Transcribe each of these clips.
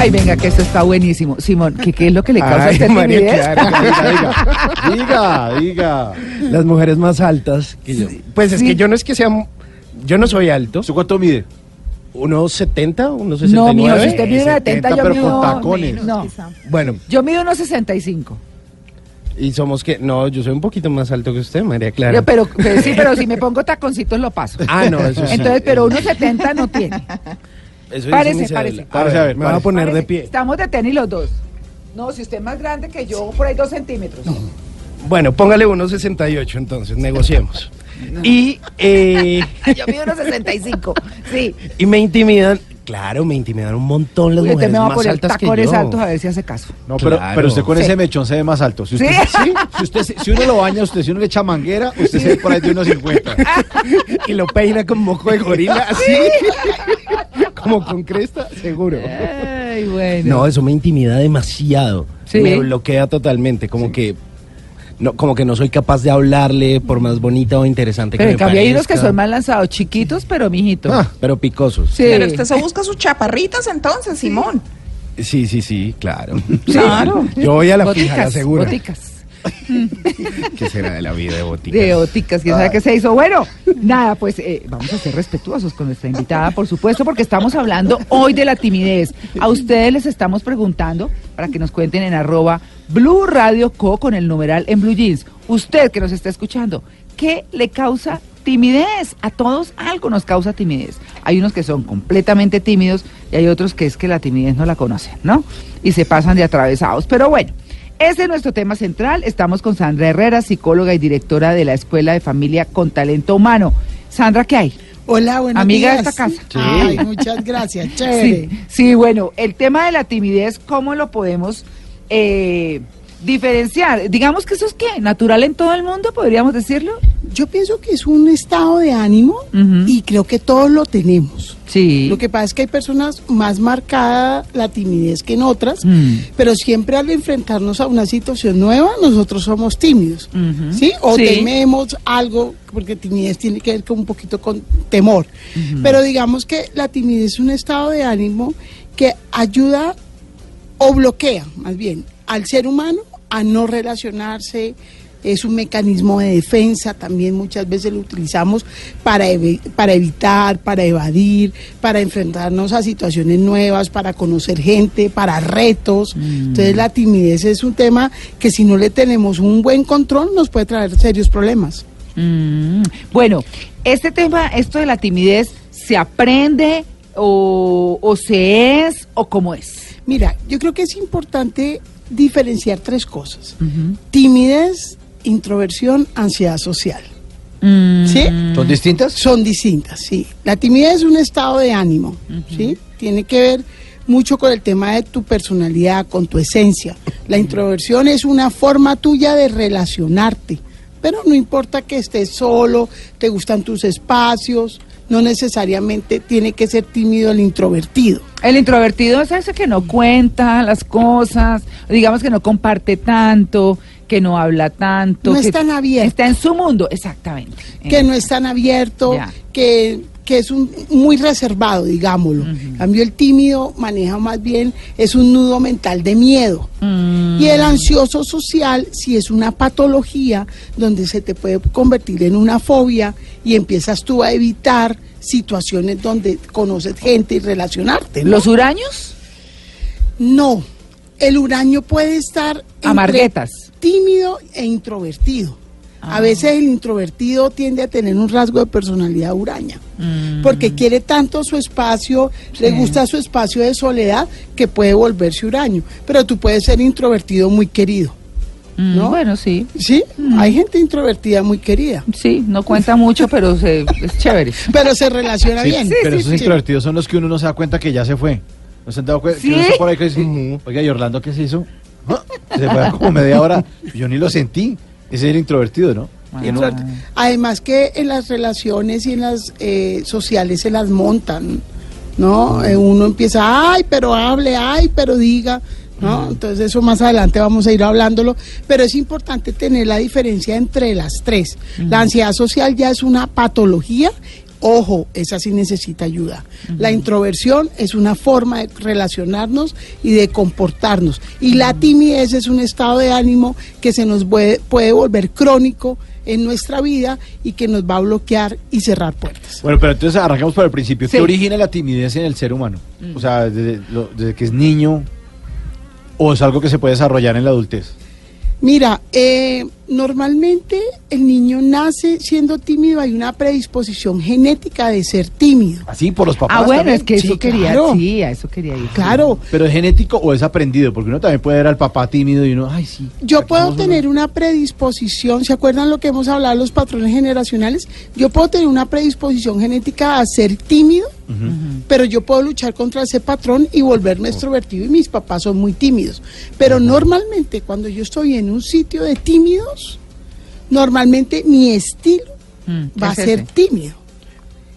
Ay, venga, que esto está buenísimo. Simón, ¿qué, qué es lo que le causa Ay, esta María timidez? Clara, diga, diga, diga. Las mujeres más altas que yo. Pues es Sí. que yo no es que sea. Yo no soy alto. ¿Su cuánto mide? ¿Unos 70? ¿Unos No, 69? mío, si usted mide una 70, 70, yo pero mido... con tacones. No, Bueno, yo mido unos 65. y somos que. No, yo soy un poquito más alto que usted, María Clara. Yo, pero, pero sí, pero si me pongo taconcitos lo paso. Ah, no, eso sí. Entonces, pero unos 70 no tiene. Eso dice mi cédula. párese. A ver, a ver, me voy a poner de Parece- pie. Estamos de tenis los dos. No, si usted es más grande que yo, por ahí dos centímetros. Bueno, póngale unos 68 entonces, negociemos. Y, eh, Yo mido unos 65. Sí. y me intimidan. Claro, me intimidan un montón las Uy, usted mujeres me va a más poner altas que tacones yo. altos a ver si hace caso. No, pero, Claro. pero usted con Sí. ese mechón se ve más alto. Si, usted, ¿Sí? sí, si, usted, si uno lo baña, usted, si uno le echa manguera, usted se ve por ahí de unos 50. y lo peina con moco de gorila, así. Como con cresta, seguro. Ay, bueno. No, eso me intimida demasiado. Sí. Me bloquea totalmente, como que no, como que no soy capaz de hablarle por más bonita o interesante pero que en me cambio hay unos que parezca. son más lanzados, chiquitos, pero mijito. Ah, pero picosos. sí. Pero usted se busca sus chaparritas entonces, Simón. Sí, sí, sí, claro. Claro. Yo voy a la fija, la Boticas, segura. boticas. ¿Qué será de la vida de boticas? De óticas, quién sabe qué se hizo. Bueno, nada, pues eh, vamos a ser respetuosos con nuestra invitada, por supuesto, porque estamos hablando hoy de la timidez. A ustedes les estamos preguntando para que nos cuenten en arroba Blue Radio Co con el numeral en Blue Jeans. Usted que nos está escuchando, ¿qué le causa timidez? A todos algo nos causa timidez. Hay unos que son completamente tímidos y hay otros que es que la timidez no la conocen, ¿no? Y se pasan de atravesados. Pero bueno. Ese es nuestro tema central. Estamos con Sandra Herrera, psicóloga y directora de la Escuela de Familia con Talento Humano. Sandra, ¿qué hay? Hola, buenos Amiga de días. esta casa. Ay, muchas gracias, chévere. Sí, sí, bueno, el tema de la timidez, ¿cómo lo podemos eh, diferenciar? Digamos que eso es qué, natural en todo el mundo, podríamos decirlo. Yo pienso que es un estado de ánimo y creo que todos lo tenemos. Sí. Lo que pasa es que hay personas más marcada la timidez que en otras, Mm. pero siempre al enfrentarnos a una situación nueva, nosotros somos tímidos. ¿sí? O Sí. tememos algo, porque timidez tiene que ver con un poquito con temor. Pero digamos que la timidez es un estado de ánimo que ayuda o bloquea, más bien, al ser humano a no relacionarse. Es un mecanismo de defensa, también muchas veces lo utilizamos para, para evitar, para evadir, para enfrentarnos a situaciones nuevas, para conocer gente, para retos. Entonces la timidez es un tema que si no le tenemos un buen control nos puede traer serios problemas. Mm, Bueno, este tema, esto de la timidez, ¿se aprende o, o se es o cómo es? Mira, yo creo que es importante diferenciar tres cosas. Timidez, introversión, ansiedad social. Mm, ¿Sí? ¿Son distintas? Son distintas, sí. La timidez es un estado de ánimo, ¿sí? Tiene que ver mucho con el tema de tu personalidad, con tu esencia. La introversión es una forma tuya de relacionarte, pero no importa que estés solo, te gustan tus espacios, no necesariamente tiene que ser tímido el introvertido. El introvertido es ese que no cuenta las cosas, digamos que no comparte tanto, que no habla tanto. No es tan abierto. Está en su mundo, exactamente. que no es tan abierto, Ya. que, que es un, muy reservado, digámoslo. En cambio, el tímido maneja más bien, es un nudo mental de miedo. Mm, Y el ansioso social, si es una patología donde se te puede convertir en una fobia y empiezas tú a evitar situaciones donde conoces gente y relacionarte. ¿no? ¿Los huraños? No, el huraño puede estar entre Amarguetas. Tímido e introvertido. Ah. A veces el introvertido tiende a tener un rasgo de personalidad huraña, porque quiere tanto su espacio, le Mm. Gusta su espacio de soledad, que puede volverse huraño. Pero tú puedes ser introvertido muy querido. Mm, ¿No? Bueno, sí. Sí, hay gente introvertida muy querida, Sí, no cuenta mucho, pero se- es chévere. pero se relaciona Sí, bien. pero Sí, esos sí. introvertidos son los que uno no se da cuenta que ya se fue. ¿No se han dado cuenta? Sí. Que uno está por ahí que dice, oiga, ¿y Orlando qué se hizo? Se fue como media hora. Yo ni lo sentí. Ese es el introvertido, ¿no? Además que en las relaciones y en las eh, sociales se las montan, ¿no? Eh, uno empieza, ay, pero hable, ay, pero diga, ¿no? Entonces eso más adelante vamos a ir hablándolo, pero es importante tener la diferencia entre las tres. La ansiedad social ya es una patología Ojo, esa sí necesita ayuda. La introversión es una forma de relacionarnos y de comportarnos. Y la timidez es un estado de ánimo que se nos puede, puede volver crónico en nuestra vida y que nos va a bloquear y cerrar puertas. Bueno, pero entonces arrancamos por el principio. ¿Qué origina la timidez en el ser humano? O sea, desde, lo- desde que es niño o es algo que se puede desarrollar en la adultez. Mira, eh, normalmente el niño nace siendo tímido, hay una predisposición genética de ser tímido. Así por los papás. Ah, bueno, también. es que eso quería, claro. sí, a eso quería ir. Claro, Pero es genético o es aprendido, porque uno también puede ver al papá tímido y uno, ay, sí. yo puedo tener una predisposición, ¿se acuerdan lo que hemos hablado de los patrones generacionales? Yo puedo tener una predisposición genética a ser tímido, pero yo puedo luchar contra ese patrón y volverme extrovertido y mis papás son muy tímidos. Pero normalmente cuando yo estoy en un sitio de tímidos, normalmente mi estilo Mm, va a ser ese. tímido.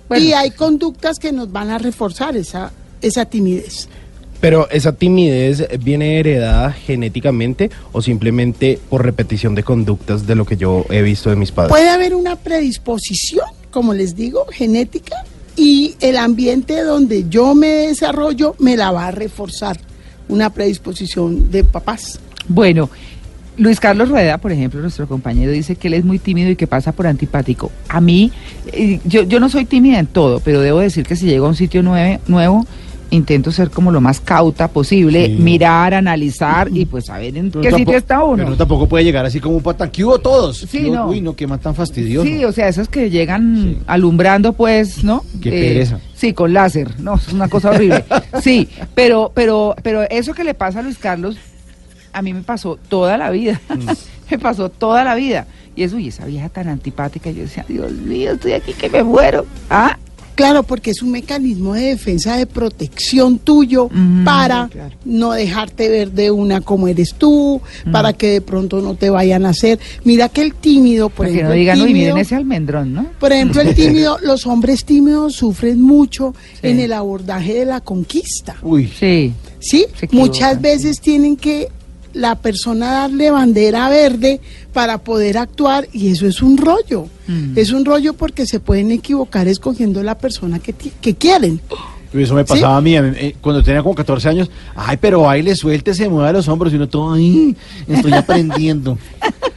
Bueno. Y hay conductas que nos van a reforzar esa, esa timidez. Pero esa timidez viene heredada genéticamente o simplemente por repetición de conductas de lo que yo he visto de mis padres. Puede haber una predisposición, como les digo, genética, y el ambiente donde yo me desarrollo me la va a reforzar. Una predisposición de papás. Bueno, Luis Carlos Rueda, por ejemplo, nuestro compañero, dice que él es muy tímido y que pasa por antipático. A mí, eh, yo, yo no soy tímida en todo, pero debo decir que si llego a un sitio nueve- nuevo, intento ser como lo más cauta posible, Sí. mirar, analizar y pues saber en Pero qué tampoco- sitio está uno. Pero uno tampoco puede llegar así como un patán. ¿Qué hubo todos? Sí, no. Uy, no, qué más tan fastidioso. Sí, o sea, esos que llegan Sí. alumbrando, pues, ¿no? Qué pereza. Sí, con láser. No, es una cosa horrible. Sí, pero, pero, pero eso que le pasa a Luis Carlos, a mí me pasó toda la vida. Mm. me pasó toda la vida. Y eso, y esa vieja tan antipática, yo decía, Dios mío, estoy aquí que me muero. Ah, Claro, porque es un mecanismo de defensa, de protección tuyo Mm, para claro. no dejarte ver de una como eres tú, para que de pronto no te vayan a hacer. Mira que el tímido, por para que ejemplo, no el digan, uy, tímido- miren ese almendrón, ¿no? Por ejemplo, el tímido, los hombres tímidos sufren mucho Sí. en el abordaje de la conquista. Uy, Sí. ¿Sí? Muchas veces tienen que la persona darle bandera verde para poder actuar y eso es un rollo. Mm. Es un rollo porque se pueden equivocar escogiendo la persona que, que quieren. eso me pasaba a mí, a mí, eh, cuando tenía como 14 años. Ay, pero baile, suelte, se mueve los hombros y uno todo ahí, estoy aprendiendo.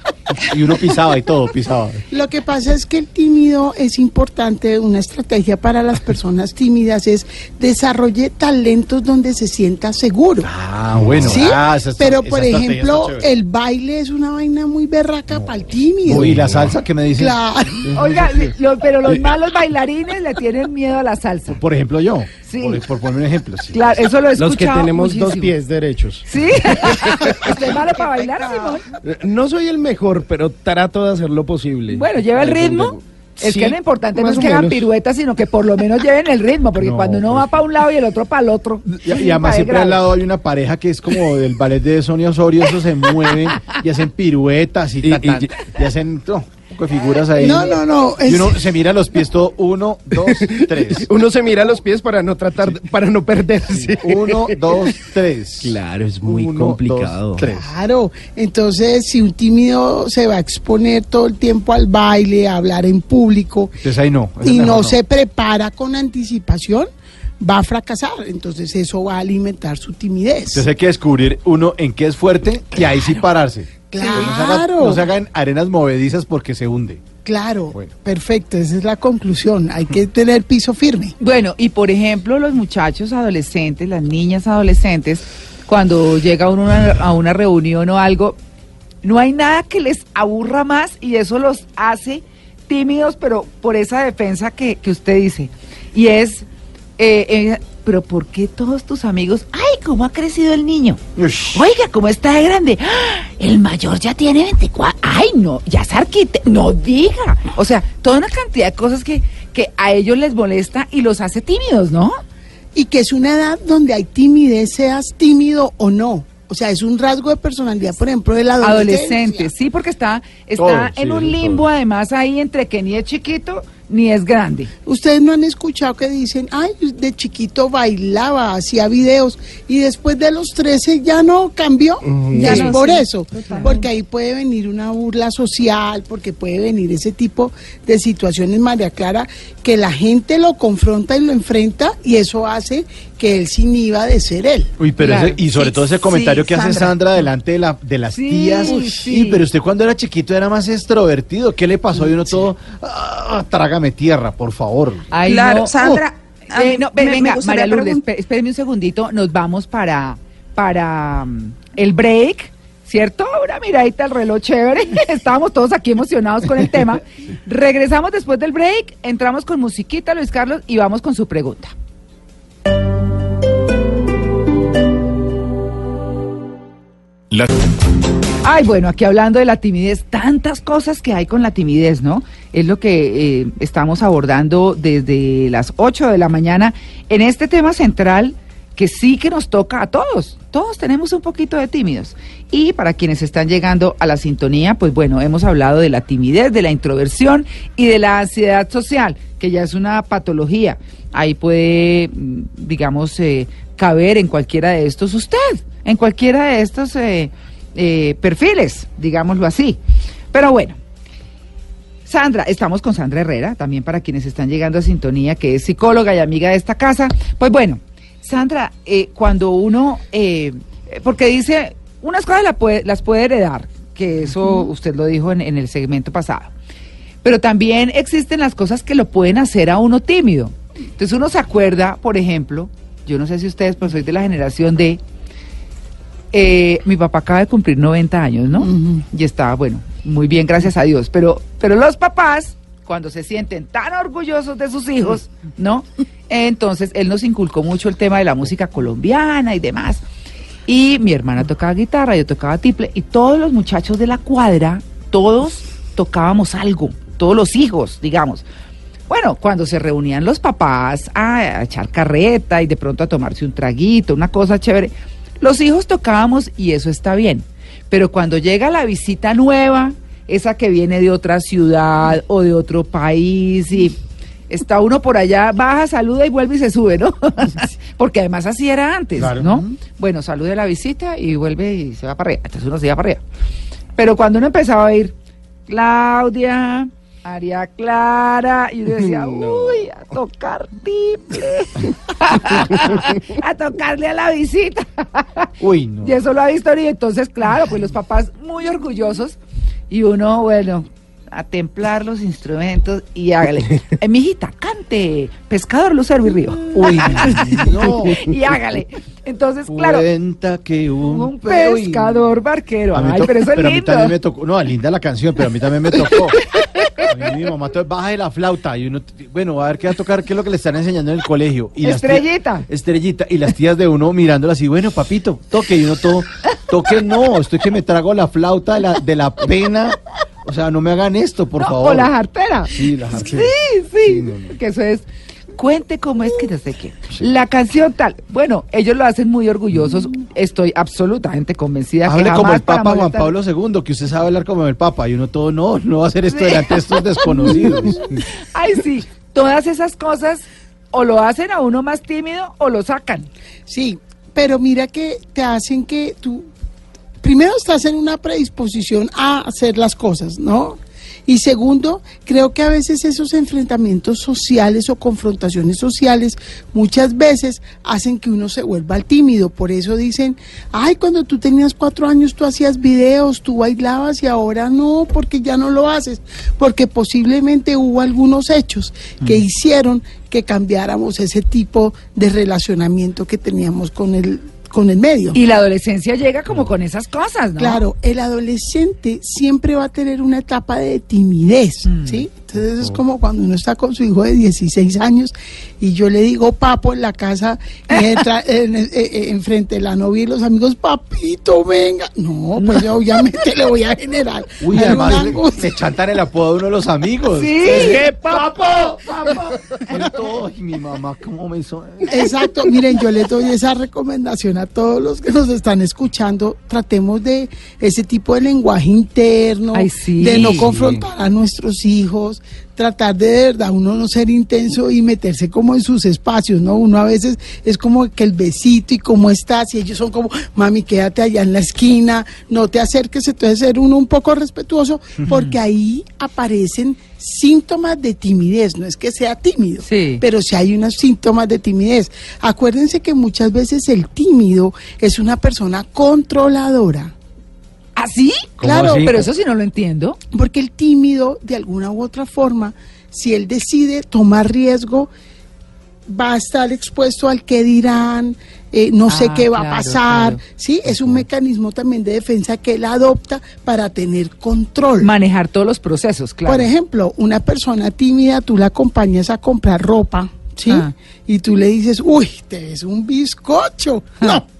y uno pisaba y todo, pisaba. Lo que pasa es que el tímido es importante, una estrategia para las personas tímidas es desarrolle talentos donde se sienta seguro. Ah, bueno. ¿Sí? ah, esa Pero esa por ejemplo, el baile es una vaina muy berraca para el tímido. Uy, la salsa que me dicen. Claro. Oiga, lo- pero los malos bailarines le tienen miedo a la salsa. Por ejemplo, yo. Sí. Por, por poner un ejemplo. sí. Claro, eso lo he Los que tenemos dos pies derechos. ¿Sí? ¿Usted es malo para bailar, Simón? No soy el mejor, pero trato de hacer lo posible. Bueno, lleva el ritmo. Es Sí, que lo importante no es que hagan piruetas, sino que por lo menos lleven el ritmo, porque No, cuando uno pues. va para un lado y el otro para el otro. Y, y además siempre al lado hay una pareja que es como del ballet de Sonia Osorio, eso se mueven y hacen piruetas y, Y- ta- ta- y- y hacen no, poco de figuras ahí. No, no, no. Y uno se mira los pies todo, uno, dos, tres. Uno se mira los pies para no tratar, para no perderse. Uno, dos, tres. Claro, es muy Uno, complicado. dos, tres. Claro, entonces si un tímido se va a exponer todo el tiempo al baile, a hablar en público Entonces ahí no. y no se prepara con anticipación, va a fracasar. Entonces eso va a alimentar su timidez. Entonces hay que descubrir uno en qué es fuerte y ahí sí pararse. Claro. No se, haga- no se hagan arenas movedizas porque se hunde. Claro, Bueno. perfecto, esa es la conclusión. Hay que tener piso firme. Bueno, y por ejemplo, los muchachos adolescentes, las niñas adolescentes, cuando llega uno a una, a una reunión o algo, no hay nada que les aburra más y eso los hace tímidos, pero por esa defensa que, que usted dice. Y es, eh, eh, pero ¿por qué todos tus amigos, ay, cómo ha crecido el niño? Ush. Oiga, ¿cómo está de grande? ¡Ah! El mayor ya tiene 24. Ay, no, ya es arquitecto. No diga. O sea, toda una cantidad de cosas que, que a ellos les molesta y los hace tímidos, ¿no? Y que es una edad donde hay timidez, seas tímido o no. O sea, es un rasgo de personalidad, por ejemplo, de la adolescencia. Adolescentes, sí, porque está, está Todo, sí, en un limbo todo. además ahí entre que ni es chiquito ni es grande. Ustedes no han escuchado que dicen, ay, de chiquito bailaba, hacía videos y después de los 13 ya no cambió. Ya es no, por sí, eso, porque ahí puede venir una burla social, porque puede venir ese tipo de situaciones, María Clara, que la gente lo confronta y lo enfrenta y eso hace que él se inhiba de ser él. Uy, pero Claro. ese- y sobre Sí, todo ese comentario sí, que hace Sandra. Delante de, la, de las Sí, tías. sí. Y, pero usted cuando era chiquito era más extrovertido. ¿Qué le pasó? Y uno todo, ah, trágame tierra, por favor. Ay, Claro, no. Sandra, a Eh, no, me- venga, María Lourdes, espéreme un segundito, nos vamos para, para mm, el break, ¿cierto? Una miradita al reloj chévere, estábamos todos aquí emocionados con el tema. Regresamos después del break, entramos con musiquita, Luis Carlos, y vamos con su pregunta. La- Ay, bueno, aquí hablando de la timidez, tantas cosas que hay con la timidez, ¿no? Es lo que eh, estamos abordando desde las 8 de la mañana en este tema central que sí que nos toca a todos. Todos tenemos un poquito de tímidos. Y para quienes están llegando a la sintonía, pues bueno, hemos hablado de la timidez, de la introversión y de la ansiedad social, que ya es una patología. Ahí puede, mm, digamos, eh, caber en cualquiera de estos usted, en cualquiera de estos eh, eh, perfiles, digámoslo así. Pero bueno, Sandra, estamos con Sandra Herrera, también para quienes están llegando a sintonía, que es psicóloga y amiga de esta casa. Pues bueno, Sandra, eh, cuando uno, eh, porque dice, unas cosas la puede- las puede heredar, que eso usted lo dijo en, en el segmento pasado, pero también existen las cosas que lo pueden hacer a uno tímido. Entonces uno se acuerda, por ejemplo, yo no sé si ustedes, pero soy de la generación de, eh, mi papá acaba de cumplir 90 años, ¿no? Y está, bueno, muy bien, gracias a Dios. Pero, pero los papás, cuando se sienten tan orgullosos de sus hijos, ¿no? Entonces, él nos inculcó mucho el tema de la música colombiana y demás. Y mi hermana tocaba guitarra, yo tocaba tiple, y todos los muchachos de la cuadra, todos tocábamos algo, todos los hijos, digamos. Bueno, cuando se reunían los papás a, a echar carreta y de pronto a tomarse un traguito, una cosa chévere, los hijos tocábamos y eso está bien. Pero cuando llega la visita nueva, esa que viene de otra ciudad o de otro país y está uno por allá, baja, saluda y vuelve y se sube, ¿no? Porque además así era antes, Claro. ¿no? Bueno, salude la visita y vuelve y se va para arriba. Entonces uno se iba para arriba. Pero cuando uno empezaba a ir, Claudia, María Clara, y uno decía, uy, a tocar tiple, a tocarle a la visita. Uy, no. Y eso lo ha visto y entonces, claro, pues los papás muy orgullosos y uno, bueno, a templar los instrumentos y hágale. Eh, mijita, cante, pescador, lucero y río. Uy, no. y hágale. Entonces, claro, Cuenta que un, pescador barquero. Ay, pero eso es a mí también me tocó. No, linda la canción, pero a mí también me tocó. A mí mi mamá baja de la flauta y uno, bueno, a ver qué va a tocar, qué es lo que le están enseñando en el colegio. Y las tías- Estrellita. estrellita. Y las tías de uno mirándola así, bueno, papito, toque. Y uno todo, toque no, estoy que me trago la flauta de la, de la pena. O sea, no me hagan esto, por No, favor. O la jartera. Sí, la jartera. Sí, sí. Sí, no, no. Que eso es. Cuente cómo es que no sé qué. La canción tal. Bueno, ellos lo hacen muy orgullosos. Estoy absolutamente convencida que Hable como jamás el Papa Juan Pablo II, que usted sabe hablar como el Papa. Y uno todo, no, no va a hacer esto delante de estos desconocidos. Ay, sí. Todas esas cosas o lo hacen a uno más tímido o lo sacan. Sí, pero mira que te hacen que tú, primero estás en una predisposición a hacer las cosas, ¿no? Y segundo, creo que a veces esos enfrentamientos sociales o confrontaciones sociales muchas veces hacen que uno se vuelva al tímido. Por eso dicen, ay, cuando tú tenías cuatro años tú hacías videos, tú bailabas y ahora no, porque ya no lo haces. Porque posiblemente hubo algunos hechos que hicieron que cambiáramos ese tipo de relacionamiento que teníamos con el, con el medio. Y la adolescencia llega como con esas cosas, ¿no? Claro, el adolescente siempre va a tener una etapa de timidez, Mm. ¿sí? Entonces es como cuando uno está con su hijo de 16 años y yo le digo papo en la casa en, eh, eh, enfrente de la novia y los amigos, papito, venga. No, pues yo obviamente le voy a generar. Uy, además le- chantan el apodo de uno de los amigos. Sí. Que, papo, papo. Yo todo, y mi mamá, ¿cómo me hizo? Exacto, miren, yo les doy esa recomendación a todos los que nos están escuchando. Tratemos de ese tipo de lenguaje interno, Ay, sí. de no Sí. confrontar a nuestros hijos, tratar de, de verdad uno no ser intenso y meterse como en sus espacios, ¿no? Uno a veces es como que el besito y cómo estás y ellos son como, mami, quédate allá en la esquina, no te acerques, entonces ser uno un poco respetuoso porque ahí aparecen síntomas de timidez, no es que sea tímido, Sí. pero sí hay unos síntomas de timidez. Acuérdense que muchas veces el tímido es una persona controladora. ¿Así? ¿Cómo Claro, así? pero eso sí no lo entiendo. Porque el tímido, de alguna u otra forma, si él decide tomar riesgo, va a estar expuesto al que dirán, eh, no sé Ah, qué va claro, a pasar. claro. Sí, es un mecanismo también de defensa que él adopta para tener control. Manejar todos los procesos, claro. Por ejemplo, una persona tímida, tú la acompañas a comprar ropa, ¿sí? Ah. Y tú le dices, uy, te ves un bizcocho. Ah. No.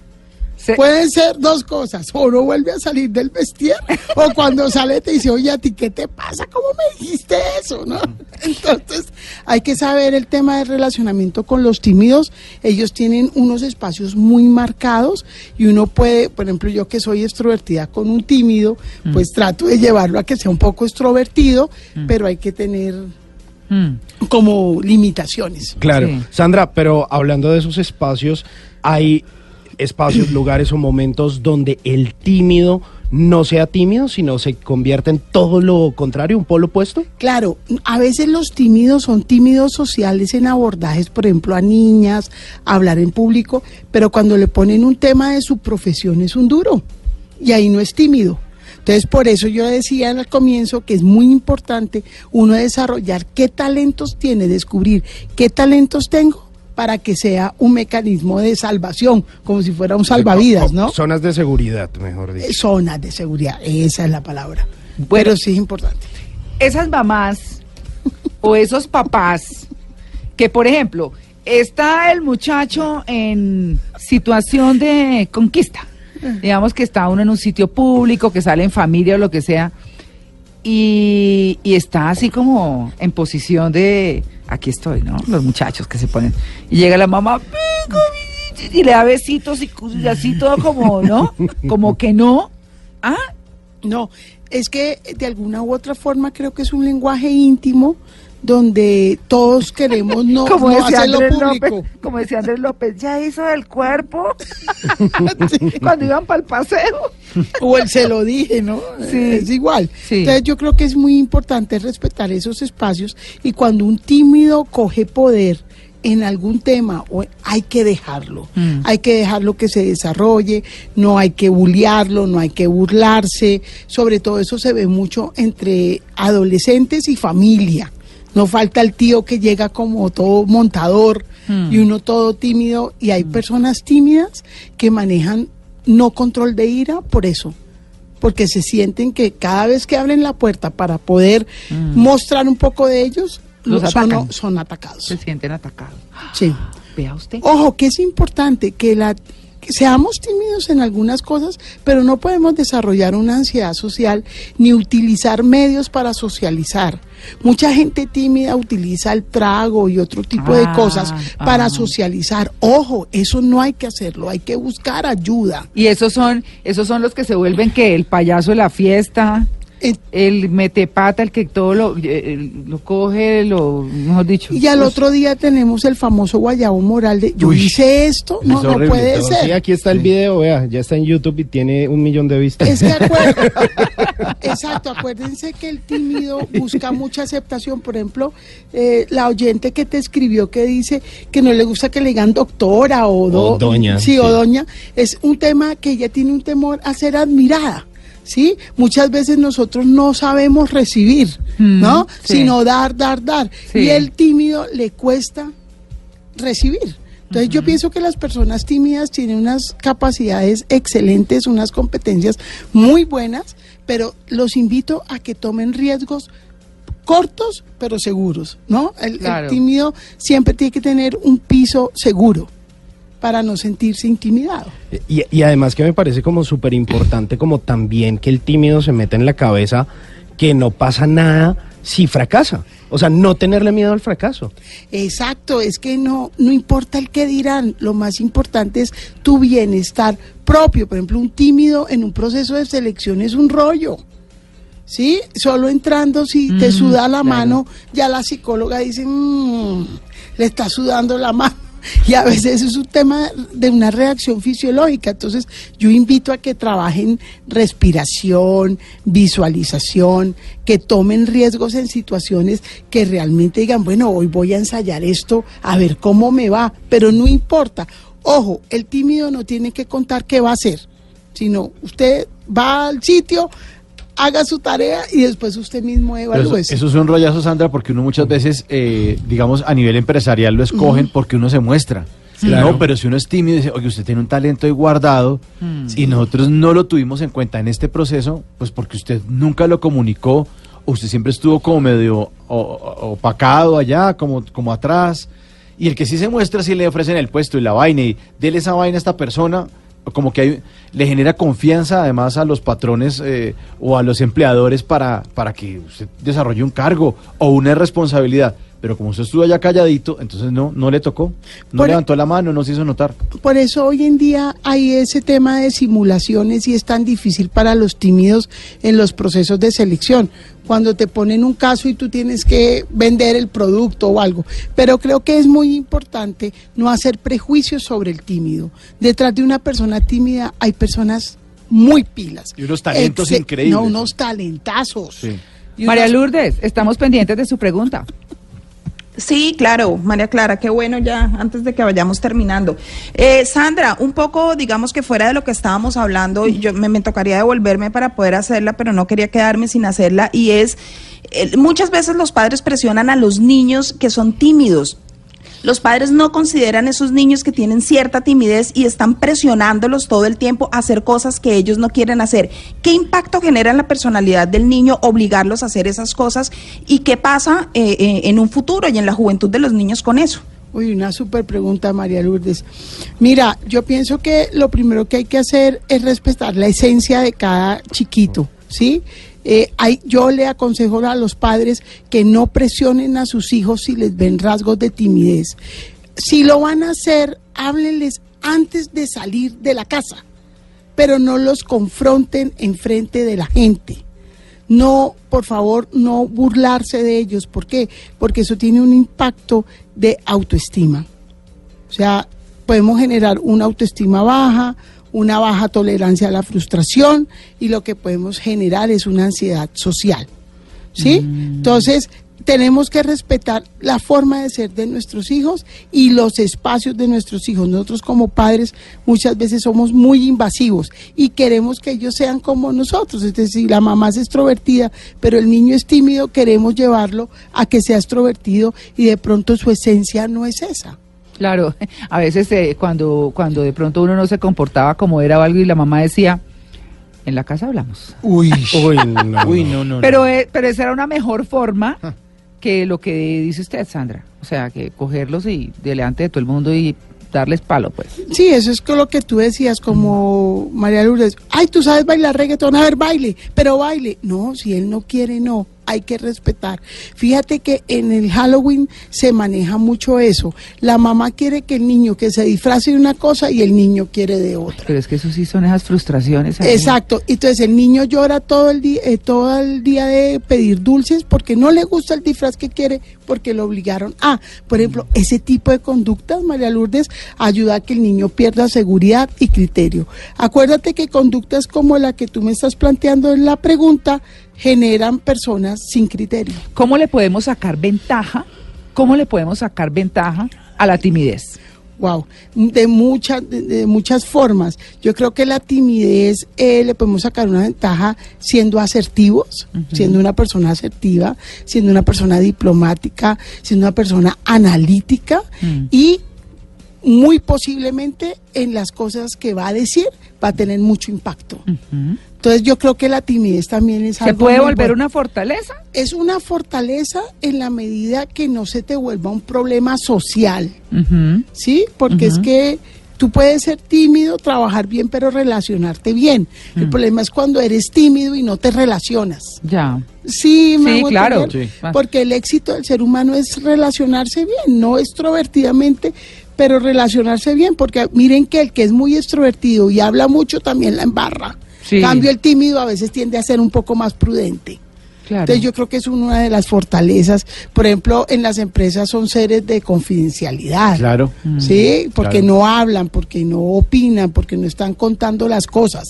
Se- Pueden ser dos cosas, o no vuelve a salir del vestier, o cuando sale te dice, oye, ¿a ti qué te pasa? ¿Cómo me dijiste eso? ¿no? Entonces, hay que saber el tema del relacionamiento con los tímidos. Ellos tienen unos espacios muy marcados y uno puede, por ejemplo, yo que soy extrovertida con un tímido, pues trato de llevarlo a que sea un poco extrovertido, pero hay que tener Mm. como limitaciones. Claro. Sí. Sandra, pero hablando de esos espacios, hay espacios, lugares o momentos donde el tímido no sea tímido, sino se convierte en todo lo contrario, un polo opuesto. Claro, a veces los tímidos son tímidos sociales en abordajes, por ejemplo, a niñas, a hablar en público, pero cuando le ponen un tema de su profesión es un duro y ahí no es tímido. Entonces, por eso yo decía al comienzo que es muy importante uno desarrollar qué talentos tiene, descubrir qué talentos tengo para que sea un mecanismo de salvación, como si fuera un salvavidas, ¿no? Zonas de seguridad, mejor dicho. Eh, Zonas de seguridad, esa es la palabra. Bueno. Pero sí es importante. esas mamás o esos papás que, por ejemplo, está el muchacho en situación de conquista. Digamos que está uno en un sitio público, que sale en familia o lo que sea, y, y está así como en posición de, aquí estoy, ¿no? Los muchachos que se ponen. Y llega la mamá y le da besitos y, y así todo como, ¿no? Como que no. Ah, No, es que de alguna u otra forma creo que es un lenguaje íntimo donde todos queremos no, como no decía hacerlo Andrés público. López, como decía Andrés López, ya hizo el cuerpo cuando iban para el paseo. O el se lo dije, ¿no? Sí. Es igual. Sí. Entonces yo creo que es muy importante respetar esos espacios y cuando un tímido coge poder en algún tema, hay que dejarlo. Mm. Hay que dejarlo que se desarrolle, no hay que bullearlo, no hay que burlarse. Sobre todo eso se ve mucho entre adolescentes y familia. No falta el tío que llega como todo montador Mm. y uno todo tímido y hay personas tímidas que manejan no control de ira por eso, porque se sienten que cada vez que abren la puerta para poder mostrar un poco de ellos. Los lo- son, atacan. son atacados. Se sienten atacados. Sí. Vea usted. Ojo, que es importante que la seamos tímidos en algunas cosas, pero no podemos desarrollar una ansiedad social ni utilizar medios para socializar. Mucha gente tímida utiliza el trago y otro tipo de Ah, cosas para ah. socializar. Ojo, eso no hay que hacerlo, hay que buscar ayuda. Y esos son, esos son los que se vuelven que el payaso de la fiesta, el metepata, el que todo lo, eh, el- lo coge, lo, mejor dicho. Y al otro día tenemos el famoso guayabo moral de yo Uy, hice esto, no, es no puede todo. Sí, ser. aquí está el video, vea, ya está en YouTube y tiene un millón de vistas. Es que acuer- Exacto, acuérdense que el tímido busca mucha aceptación. Por ejemplo, eh, la oyente que te escribió que dice que no le gusta que le digan doctora o, do- O doña, Sí, o sí. doña. Es un tema que ella tiene un temor a ser admirada. ¿Sí? Muchas veces nosotros no sabemos recibir, Mm, ¿no? sí. Sino dar, dar, dar. Sí. Y el tímido le cuesta recibir. Entonces yo pienso que las personas tímidas tienen unas capacidades excelentes, unas competencias muy buenas, pero los invito a que tomen riesgos cortos pero seguros, ¿no? El, tímido siempre tiene que tener un piso seguro para no sentirse intimidado. Y, y además que me parece como súper importante como también que el tímido se meta en la cabeza que no pasa nada si fracasa. O sea, no tenerle miedo al fracaso. Exacto, es que no, no importa el que dirán, lo más importante es tu bienestar propio. Por ejemplo, un tímido en un proceso de selección es un rollo. ¿sí? Solo entrando, si te Mm, suda la claro. mano, ya la psicóloga dice, "Mm, le está sudando la mano. Y a veces es un tema de una reacción fisiológica. Entonces, yo invito a que trabajen respiración, visualización, que tomen riesgos en situaciones que realmente digan, bueno, hoy voy a ensayar esto, a ver cómo me va, pero no importa. Ojo, el tímido no tiene que contar qué va a hacer, sino usted va al sitio, haga su tarea y después usted mismo evalúe. eso, eso es un rollazo, Sandra, porque uno muchas veces, eh, digamos, a nivel empresarial lo escogen porque uno se muestra. Claro. No, pero si uno es tímido y dice, oye, usted tiene un talento ahí guardado y nosotros no lo tuvimos en cuenta en este proceso, pues porque usted nunca lo comunicó, o usted siempre estuvo como medio opacado allá, como, como atrás. Y el que sí se muestra, sí le ofrecen el puesto y la vaina y dele esa vaina a esta persona, como que hay- le genera confianza además a los patrones eh, o a los empleadores para, para que usted desarrolle un cargo o una responsabilidad. Pero como usted estuvo allá calladito, entonces no, no le tocó, no Por- levantó la mano, no se hizo notar. Por eso hoy en día hay ese tema de simulaciones y es tan difícil para los tímidos en los procesos de selección. Cuando te ponen un caso y tú tienes que vender el producto o algo. Pero creo que es muy importante no hacer prejuicios sobre el tímido. Detrás de una persona tímida hay personas muy pilas. Y unos talentos increíbles. No, unos talentazos. Sí. María Lourdes, estamos pendientes de su pregunta. Sí, claro, María Clara, qué bueno ya, antes de que vayamos terminando. Eh, Sandra, un poco, digamos que fuera de lo que estábamos hablando, yo me, me tocaría devolverme para poder hacerla, pero no quería quedarme sin hacerla, y es, eh, muchas veces los padres presionan a los niños que son tímidos. Los padres no consideran esos niños que tienen cierta timidez y están presionándolos todo el tiempo a hacer cosas que ellos no quieren hacer. ¿Qué impacto genera en la personalidad del niño obligarlos a hacer esas cosas? ¿Y qué pasa eh, eh, en un futuro y en la juventud de los niños con eso? Uy, una súper pregunta, María Lourdes. Mira, yo pienso que lo primero que hay que hacer es respetar la esencia de cada chiquito, ¿sí? Eh, hay, yo le aconsejo a los padres que no presionen a sus hijos si les ven rasgos de timidez. Si lo van a hacer, háblenles antes de salir de la casa, pero no los confronten en frente de la gente no, por favor, no burlarse de ellos. ¿Por qué? Porque eso tiene un impacto de autoestima. O sea, podemos generar una autoestima baja, una baja tolerancia a la frustración y lo que podemos generar es una ansiedad social. ¿Sí? Entonces, tenemos que respetar la forma de ser de nuestros hijos y los espacios de nuestros hijos. Nosotros como padres muchas veces somos muy invasivos y queremos que ellos sean como nosotros. Es decir, la mamá es extrovertida, pero el niño es tímido, queremos llevarlo a que sea extrovertido y de pronto su esencia no es esa. Claro, a veces eh, cuando, cuando de pronto uno no se comportaba como era o algo y la mamá decía, en la casa hablamos. Uy, Uy, no, Uy, no. no, no. Pero, eh, pero esa era una mejor forma que lo que dice usted, Sandra. O sea, que cogerlos y delante de todo el mundo y darles palo, pues. Sí, eso es lo que tú decías, como María Lourdes. Ay, tú sabes bailar reggaetón, a ver, baile, pero baile. No, si él no quiere, no. Hay que respetar. Fíjate que en el Halloween se maneja mucho eso. La mamá quiere que el niño que se disfrace de una cosa y el niño quiere de otra. Pero es que eso sí son esas frustraciones. ahí. Exacto. Entonces el niño llora todo el día, eh, todo el día de pedir dulces porque no le gusta el disfraz que quiere porque lo obligaron. Ah, por ejemplo, ese tipo de conductas, María Lourdes, ayuda a que el niño pierda seguridad y criterio. Acuérdate que conductas como la que tú me estás planteando en la pregunta generan personas sin criterio. ¿Cómo le podemos sacar ventaja? ¿Cómo le podemos sacar ventaja a la timidez? Wow, de muchas de, de muchas formas. Yo creo que la timidez eh, le podemos sacar una ventaja siendo asertivos, siendo una persona asertiva, siendo una persona diplomática, siendo una persona analítica Mm. y muy posiblemente en las cosas que va a decir va a tener mucho impacto. Entonces yo creo que la timidez también es ¿Se algo puede muy volver bueno una fortaleza? es una fortaleza en la medida que no se te vuelva un problema social. ¿sí? Porque es que tú puedes ser tímido, trabajar bien, pero relacionarte bien. Mm. El problema es cuando eres tímido y no te relacionas. Ya. Sí, me Sí, claro. Sí. Porque el éxito del ser humano es relacionarse bien, no extrovertidamente, pero relacionarse bien, porque miren que el que es muy extrovertido y habla mucho también la embarra. Sí. Cambio el tímido a veces tiende a ser un poco más prudente. Claro. Entonces yo creo que es una de las fortalezas. Por ejemplo, en las empresas son seres de confidencialidad. Claro. Sí, porque Claro. no hablan, porque no opinan, porque no están contando las cosas.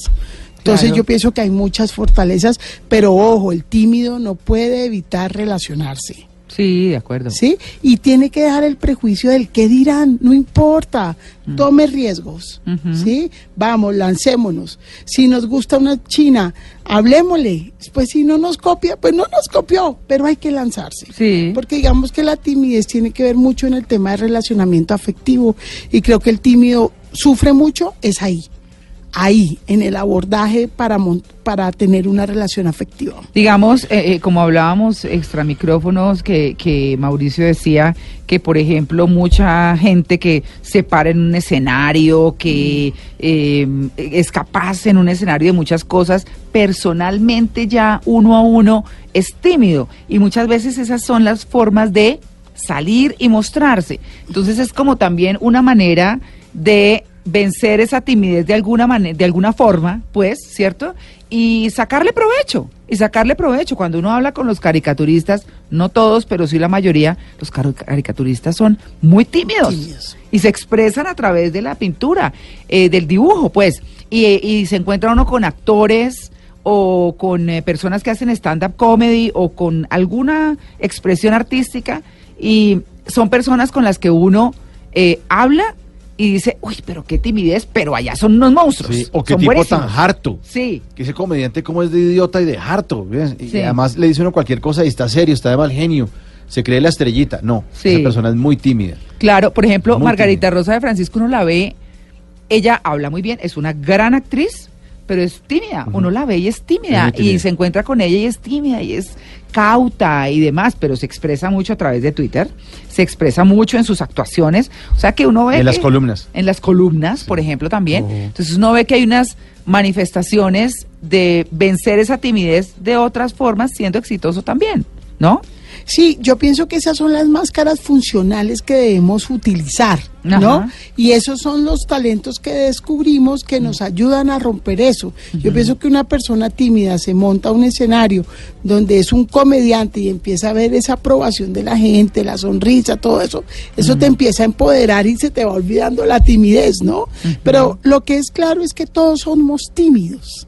Entonces Claro. yo pienso que hay muchas fortalezas, pero ojo, el tímido no puede evitar relacionarse. Sí, de acuerdo. ¿Sí? Y tiene que dejar el prejuicio del qué dirán, no importa, tome riesgos. ¿sí? Vamos, lancémonos. Si nos gusta una china, hablemosle. Pues si no nos copia, pues no nos copió, pero hay que lanzarse. Sí. Porque digamos que la timidez tiene que ver mucho en el tema de relacionamiento afectivo y creo que el tímido sufre mucho, es ahí, ahí, en el abordaje para, para tener una relación afectiva. Digamos, eh, eh, como hablábamos extra micrófonos, que, que Mauricio decía que, por ejemplo, mucha gente que se para en un escenario, que eh, es capaz en un escenario de muchas cosas, personalmente ya uno a uno es tímido. Y muchas veces esas son las formas de salir y mostrarse. Entonces es como también una manera de vencer esa timidez de alguna manera, de alguna forma, pues, ¿cierto? Y sacarle provecho, y sacarle provecho. Cuando uno habla con los caricaturistas, no todos, pero sí la mayoría, los cari- caricaturistas son muy tímidos. Tímidos. Y se expresan a través de la pintura, eh, del dibujo, pues. Y, y se encuentra uno con actores o con eh, personas que hacen stand-up comedy o con alguna expresión artística y son personas con las que uno eh, habla y dice, uy, pero qué timidez, pero allá son unos monstruos. Sí, o qué son tipo buenísimos". tan harto. Sí, Que ese comediante como es de idiota y de harto. Y Sí. además le dice uno cualquier cosa y está serio, está de mal genio. Se cree la estrellita. No, Sí. esa persona es muy tímida. claro. Por ejemplo, Muy Margarita Rosa de Francisco, uno la ve, ella habla muy bien, es una gran actriz, pero es tímida. Uno la ve y es tímida. Es muy tímida. Y se encuentra con ella y es tímida y es cauta y demás, pero se expresa mucho a través de Twitter, se expresa mucho en sus actuaciones. O sea que uno ve. En las columnas. En las columnas, por ejemplo, también. Oh. Entonces uno ve que hay unas manifestaciones de vencer esa timidez de otras formas siendo exitoso también, ¿no? Sí, yo pienso que esas son las máscaras funcionales que debemos utilizar, ¿no? Ajá. Y esos son los talentos que descubrimos que nos ayudan a romper eso. Yo pienso que una persona tímida se monta a un escenario donde es un comediante y empieza a ver esa aprobación de la gente, la sonrisa, todo eso, eso te empieza a empoderar y se te va olvidando la timidez, ¿no? Pero lo que es claro es que todos somos tímidos.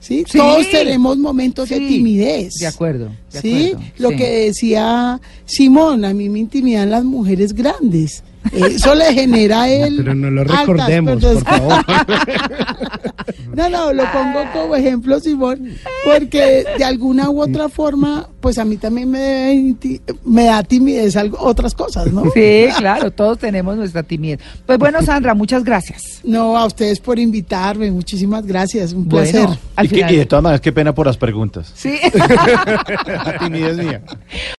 ¿sí? Sí. Todos tenemos momentos de timidez. De acuerdo. de Sí, acuerdo, lo sí. que decía Simón, a mí me intimidan las mujeres grandes. Eh, Eso le genera a él. Pero no lo altas recordemos, por favor. No, no, lo pongo como ejemplo, Simón, porque de alguna u otra forma, pues a mí también me, debe me da timidez algo, otras cosas, ¿no? Sí, claro, todos tenemos nuestra timidez. Pues bueno, Sandra, muchas gracias. No, a ustedes por invitarme, muchísimas gracias, un Bueno, placer. al Y, que- final- y de todas maneras, qué pena por las preguntas. Sí. La timidez mía.